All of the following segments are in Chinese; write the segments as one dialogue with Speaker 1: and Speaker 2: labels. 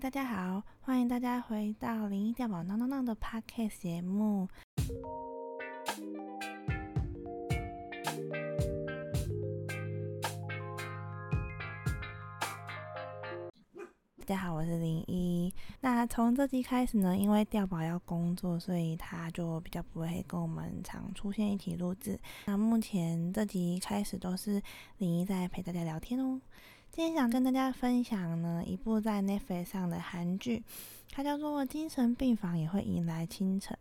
Speaker 1: 大家好，欢迎大家回到灵异调宝闹闹闹的 podcast 节目。大家好，我是林一。那从这集开始呢，因为调宝要工作，所以他就比较不会跟我们常出现一起录制。那目前这集开始都是林一在陪大家聊天哦。今天想跟大家分享呢一部在 Netflix 上的韩剧，它叫做《精神病房也会迎来清晨》。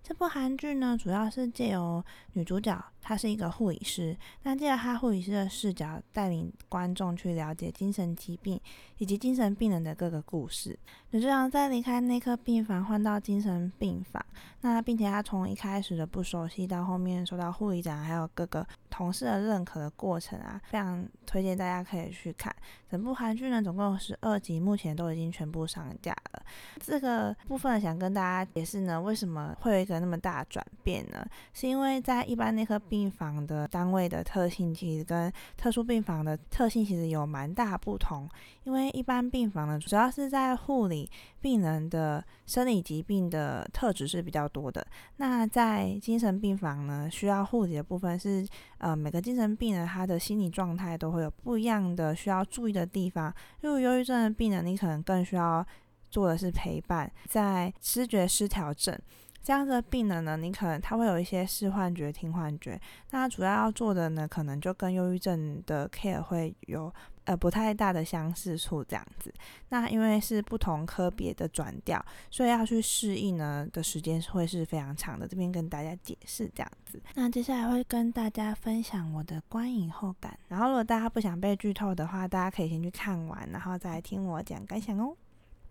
Speaker 1: 这部韩剧呢，主要是借由女主角，她是一个护理师，那借着她护理师的视角，带领观众去了解精神疾病以及精神病人的各个故事。女主角在离开内科病房换到精神病房，那并且她从一开始的不熟悉到后面受到护理长还有各个同事的认可的过程啊，非常推荐大家可以去看。整部韩剧呢，总共有十二集，目前都已经全部上架了。这个部分想跟大家解释呢，为什么会有一个那么大转变呢？是因为在一般内科病房的单位的特性，其实跟特殊病房的特性其实有蛮大不同。因为一般病房呢，主要是在护理病人的生理疾病的特质是比较多的。那在精神病房呢，需要护理的部分是，呃，每个精神病人他的心理状态都会有不一样的需要注意的地方。例如忧郁症的病人，你可能更需要做的是陪伴。在知觉失调症。这样的病人呢，你可能他会有一些视幻觉、听幻觉，那主要要做的呢，可能就跟忧郁症的 care 会有呃不太大的相似处这样子。那因为是不同科别的转调，所以要去适应呢的时间会是非常长的。这边跟大家解释这样子。那接下来会跟大家分享我的观影后感，然后如果大家不想被剧透的话，大家可以先去看完，然后再来听我讲感想哦。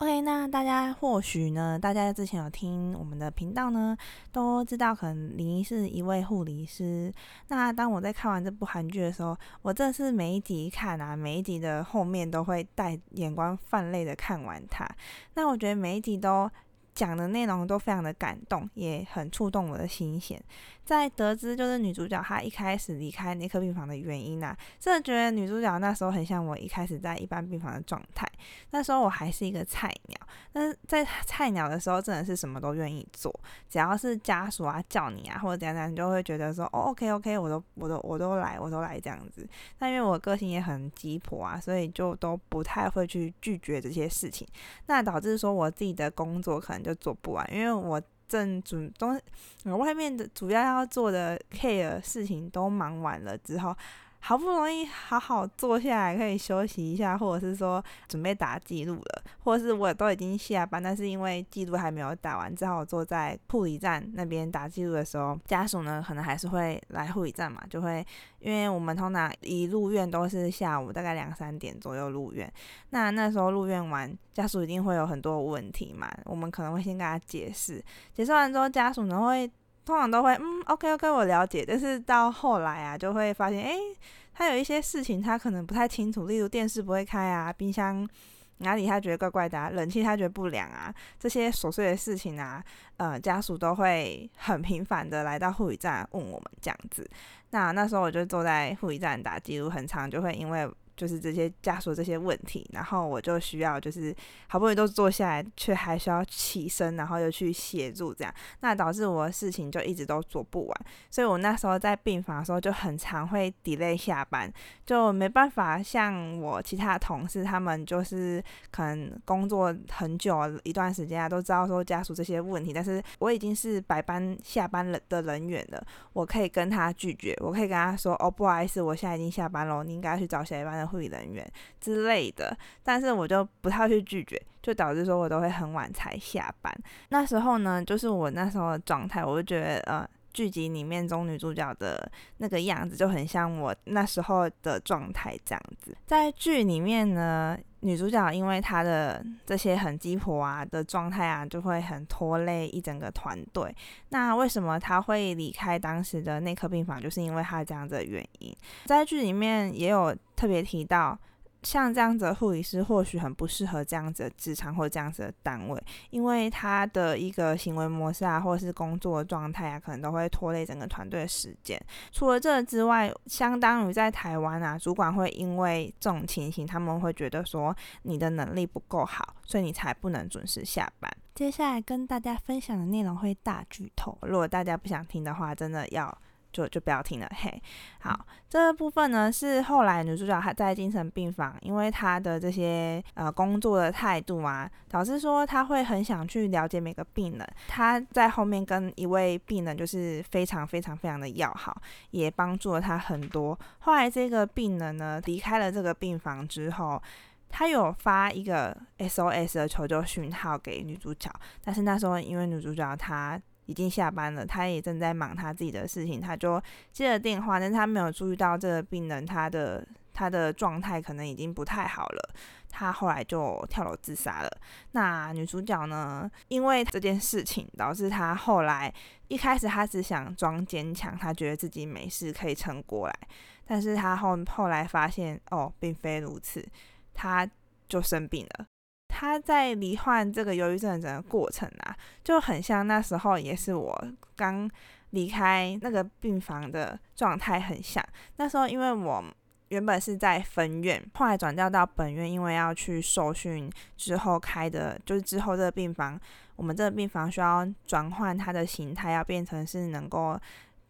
Speaker 1: OK，那大家或许呢，大家之前有听我们的频道呢，都知道可能林是一位护理师。那当我在看完这部韩剧的时候，我真的是每一集看啊，每一集的后面都会带眼光泛泪的看完它。那我觉得每一集都讲的内容都非常的感动，也很触动我的心弦。在得知就是女主角她一开始离开内科病房的原因呢，真的觉得女主角那时候很像我一开始在一般病房的状态。那时候我还是一个菜鸟，但是在菜鸟的时候真的是什么都愿意做，只要是家属啊叫你啊或者怎样怎样，你就会觉得说哦 OK OK，我都我都我都来我都来这样子。那因为我个性也很鸡婆啊，所以就都不太会去拒绝这些事情，那导致说我自己的工作可能就做不完，因为我。正主东，外面的主要要做的 care 事情都忙完了之后。好不容易好好坐下来可以休息一下，或者是说准备打记录了，或者是我都已经下班，但是因为记录还没有打完，只好坐在护理站那边打记录的时候，家属呢可能还是会来护理站嘛，就会因为我们通常一入院都是下午大概两三点左右入院，那那时候入院完，家属一定会有很多问题嘛，我们可能会先跟他解释，解释完之后，家属呢会。通常都会嗯，OK OK，我了解。但是到后来啊，就会发现，哎，他有一些事情他可能不太清楚，例如电视不会开啊，冰箱哪里他觉得怪怪的，啊，冷气他觉得不凉啊，这些琐碎的事情啊，呃，家属都会很频繁的来到护理站问我们这样子。那那时候我就坐在护理站打记录，很长就会因为。就是这些家属这些问题，然后我就需要就是好不容易都坐下来，却还需要起身，然后又去协助这样，那导致我的事情就一直都做不完，所以我那时候在病房的时候就很常会 delay 下班，就没办法像我其他同事他们就是可能工作很久一段时间啊，都知道说家属这些问题，但是我已经是白班下班了的人员了，我可以跟他拒绝，我可以跟他说哦不好意思，我现在已经下班了，你应该去找下一班的。护理人员之类的，但是我就不太去拒绝，就导致说我都会很晚才下班。那时候呢，就是我那时候的状态，我就觉得呃，剧集里面中女主角的那个样子就很像我那时候的状态这样子。在剧里面呢。女主角因为她的这些很鸡婆啊的状态啊，就会很拖累一整个团队。那为什么她会离开当时的内科病房？就是因为她这样的原因。在剧里面也有特别提到，像这样子的护理师或许很不适合这样子的职场或者这样子的单位，因为他的一个行为模式啊，或者是工作状态啊，可能都会拖累整个团队的时间。除了这之外，相当于在台湾啊，主管会因为这种情形，他们会觉得说你的能力不够好，所以你才不能准时下班。接下来跟大家分享的内容会大剧透，如果大家不想听的话，真的要。就就不要听了，嘿，好，这个部分呢是后来女主角她在精神病房，因为她的这些呃工作的态度啊，导致说她会很想去了解每个病人。她在后面跟一位病人就是非常非常非常的要好，也帮助了她很多。后来这个病人呢离开了这个病房之后，他有发一个 SOS 的求救讯号给女主角，但是那时候因为女主角她。已经下班了，他也正在忙他自己的事情，他就接了电话，但是他没有注意到这个病人他的他的状态可能已经不太好了，他后来就跳楼自杀了。那女主角呢，因为这件事情导致她后来一开始她只想装坚强，她觉得自己没事可以撑过来，但是她后后来发现哦，并非如此，她就生病了。他在罹患这个忧郁症的整个过程啊，就很像那时候也是我刚离开那个病房的状态，很像。那时候因为我原本是在分院，后来转调到本院，因为要去受训之后开的，就是之后这个病房，我们这个病房需要转换它的形态，要变成是能够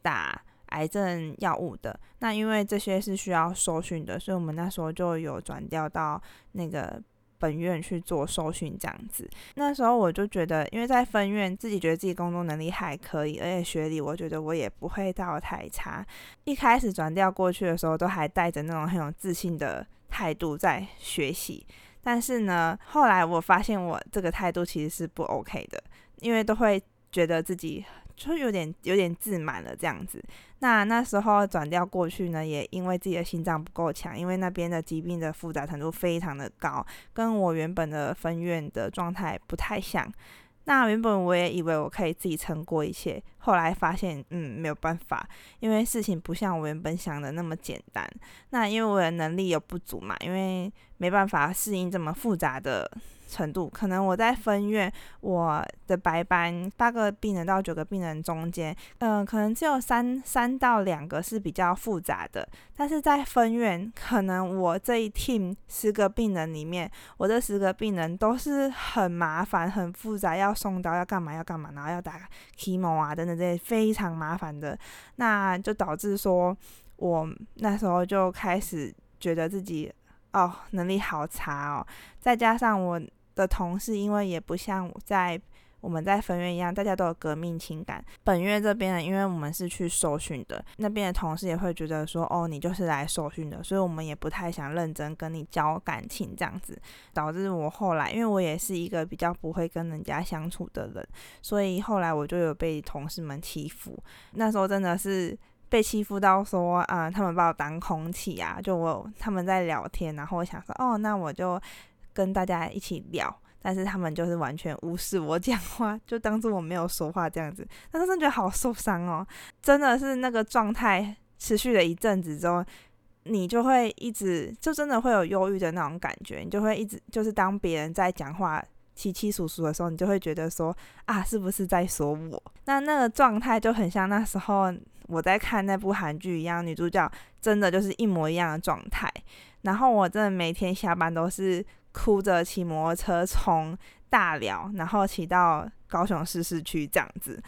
Speaker 1: 打癌症药物的。那因为这些是需要受训的，所以我们那时候就有转调到那个。本院去做受训这样子，那时候我就觉得，因为在分院自己觉得自己工作能力还可以，而且学历我觉得我也不会到太差。一开始转调过去的时候，都还带着那种很有自信的态度在学习，但是呢，后来我发现我这个态度其实是不 OK 的，因为都会觉得自己。就有点有点自满了这样子。那那时候转调过去呢，也因为自己的心脏不够强，因为那边的疾病的复杂程度非常的高，跟我原本的分院的状态不太像。那原本我也以为我可以自己撑过一切，后来发现，嗯，没有办法，因为事情不像我原本想的那么简单。那因为我的能力有不足嘛，因为没办法适应这么复杂的。程度可能我在分院，我的白班八个病人到九个病人中间，嗯，可能只有三三到两个是比较复杂的。但是在分院，可能我这一 team 十个病人里面，我这十个病人都是很麻烦、很复杂，要送刀、要干嘛、要干嘛，然后要打 chemo 啊等等这些非常麻烦的，那就导致说我那时候就开始觉得自己哦能力好差哦，再加上我。的同事，因为也不像在我们在分院一样，大家都有革命情感。本院这边呢，因为我们是去受训的，那边的同事也会觉得说，哦，你就是来受训的，所以我们也不太想认真跟你交感情这样子，导致我后来，因为我也是一个比较不会跟人家相处的人，所以后来我就有被同事们欺负。那时候真的是被欺负到说，啊，他们把我当空气啊，就我他们在聊天，然后我想说，哦，那我就。跟大家一起聊，但是他们就是完全无视我讲话，就当做我没有说话这样子。但是真的觉得好受伤哦，真的是那个状态持续了一阵子之后，你就会一直就真的会有忧郁的那种感觉，你就会一直就是当别人在讲话稀稀疏疏的时候，你就会觉得说啊，是不是在说我？那那个状态就很像那时候我在看那部韩剧一样，女主角真的就是一模一样的状态。然后我真的每天下班都是。哭着骑摩托车从大寮，然后骑到高雄市市区这样子，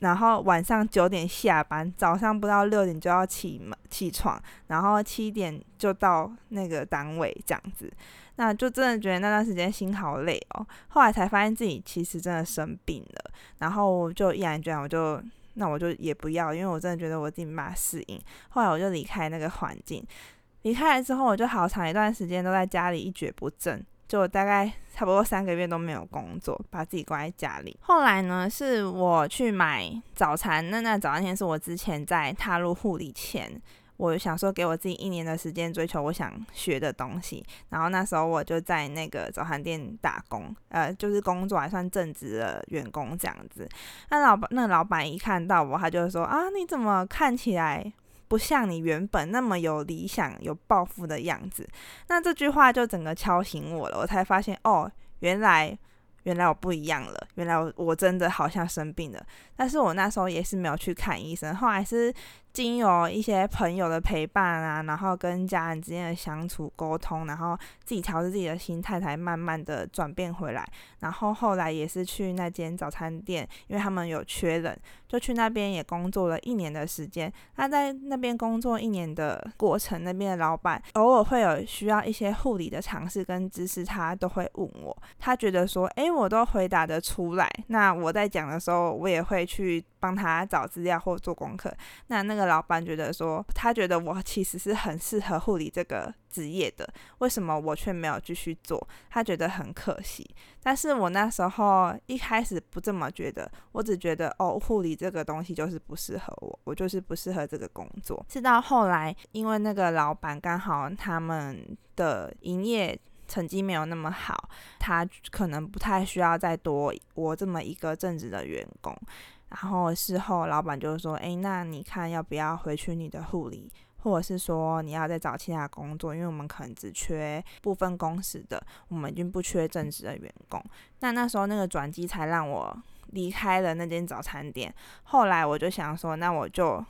Speaker 1: 然后晚上九点下班，早上不到六点就要起起床，然后七点就到那个单位这样子，那就真的觉得那段时间心好累哦。后来才发现自己其实真的生病了，然后就毅然决然，我就那我就也不要，因为我真的觉得我自己没法适应。后来我就离开那个环境。离开了之后，我就好长一段时间都在家里一蹶不振，就大概差不多三个月都没有工作，把自己关在家里。后来呢，是我去买早餐，那那早餐店是我之前在踏入护理前，我想说给我自己一年的时间追求我想学的东西。然后那时候我就在那个早餐店打工，呃，就是工作还算正职的员工这样子。那老板那老板一看到我，他就说啊，你怎么看起来？不像你原本那么有理想、有抱负的样子。那这句话就整个敲醒我了，我才发现哦，原来。原来我不一样了，原来我我真的好像生病了，但是我那时候也是没有去看医生，后来是。经由一些朋友的陪伴啊，然后跟家人之间的相处沟通，然后自己调整自己的心态，才慢慢的转变回来。然后后来也是去那间早餐店，因为他们有缺人，就去那边也工作了一年的时间。那在那边工作一年的过程，那边的老板偶尔会有需要一些护理的尝试跟知识，他都会问我。他觉得说，诶，我都回答得出来。那我在讲的时候，我也会去。帮他找资料或做功课，那那个老板觉得说，他觉得我其实是很适合护理这个职业的，为什么我却没有继续做？他觉得很可惜。但是我那时候一开始不这么觉得，我只觉得哦，护理这个东西就是不适合我，我就是不适合这个工作。是到后来，因为那个老板刚好他们的营业成绩没有那么好，他可能不太需要再多我这么一个正职的员工。然后事后，老板就说：“哎，那你看要不要回去你的护理，或者是说你要再找其他工作？因为我们可能只缺部分工时的，我们已经不缺正职的员工。那那时候那个转机才让我离开了那间早餐店。后来我就想说，那我就。”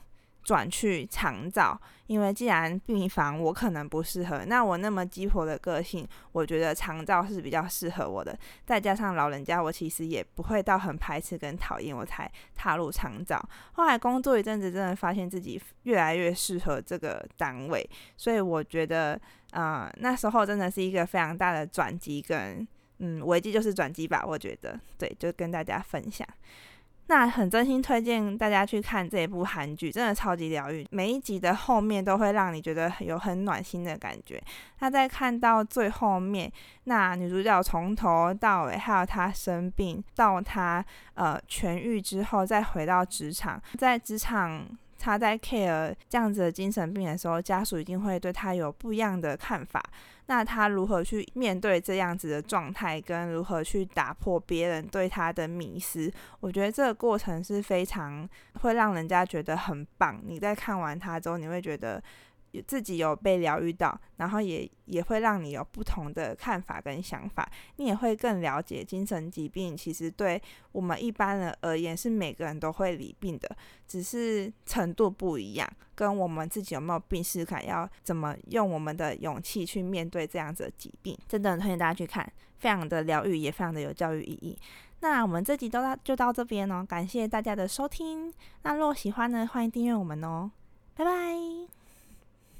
Speaker 1: 转去长照，因为既然病房我可能不适合，那我那么激活的个性，我觉得长照是比较适合我的。再加上老人家，我其实也不会到很排斥跟讨厌，我才踏入长照。后来工作一阵子，真的发现自己越来越适合这个单位，所以我觉得，呃，那时候真的是一个非常大的转机跟嗯危机，就是转机吧。我觉得，对，就跟大家分享。那很真心推荐大家去看这一部韩剧，真的超级疗愈。每一集的后面都会让你觉得有很暖心的感觉。那在看到最后面，那女主角从头到尾，还有她生病到她呃痊愈之后，再回到职场，在职场。他在 care 这样子的精神病的时候，家属一定会对他有不一样的看法。那他如何去面对这样子的状态，跟如何去打破别人对他的迷失？我觉得这个过程是非常会让人家觉得很棒。你在看完他之后，你会觉得。自己有被疗愈到，然后也也会让你有不同的看法跟想法，你也会更了解精神疾病。其实对我们一般人而言，是每个人都会理病的，只是程度不一样。跟我们自己有没有病史感，要怎么用我们的勇气去面对这样子的疾病，真的很推荐大家去看，非常的疗愈，也非常的有教育意义。那我们这集都到就到这边哦，感谢大家的收听。那如果喜欢呢，欢迎订阅我们哦，拜拜。